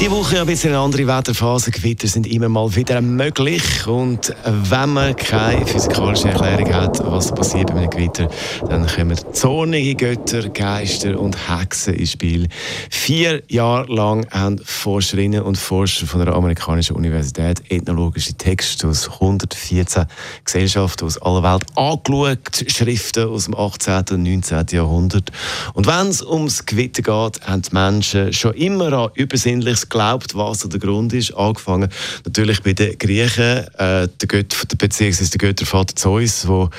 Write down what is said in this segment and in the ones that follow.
die Woche ein bisschen eine andere Wetterphase. Gewitter sind immer mal wieder möglich. Und wenn man keine physikalische Erklärung hat, was passiert bei einem Gewitter, dann kommen zornige Götter, Geister und Hexen ins Spiel. Vier Jahre lang haben Forscherinnen und Forscher von der amerikanischen Universität ethnologische Texte aus 114 Gesellschaften aus aller Welt angeschaut, Schriften aus dem 18. und 19. Jahrhundert. Und wenn es ums Gewitter geht, haben die Menschen schon immer an übersinnliches glaubt, was der Grund ist. Angefangen natürlich bei den Griechen, äh, der Götter, beziehungsweise der Göttervater Zeus, der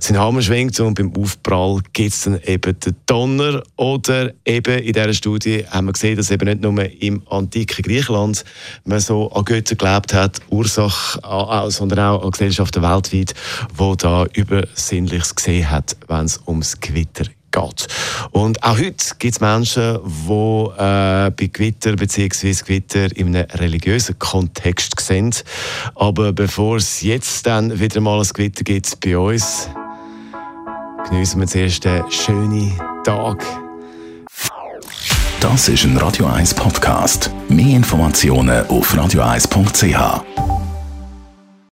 seinen Hammer schwingt und beim Aufprall gibt es dann eben den Donner. Oder eben in dieser Studie haben wir gesehen, dass eben nicht nur im antiken Griechenland man so an Götter geglaubt hat, Ursache, sondern auch an Gesellschaften weltweit, die da Übersinnliches gesehen hat, wenn es ums Gewitter geht. Und auch heute gibt es Menschen, die äh, bei Gewitter bzw. Gewitter in einem religiösen Kontext sind. Aber bevor es jetzt dann wieder mal ein Gewitter gibt bei uns, genießen wir zuerst einen schönen Tag. Das ist ein Radio 1 Podcast. Mehr Informationen auf radio1.ch.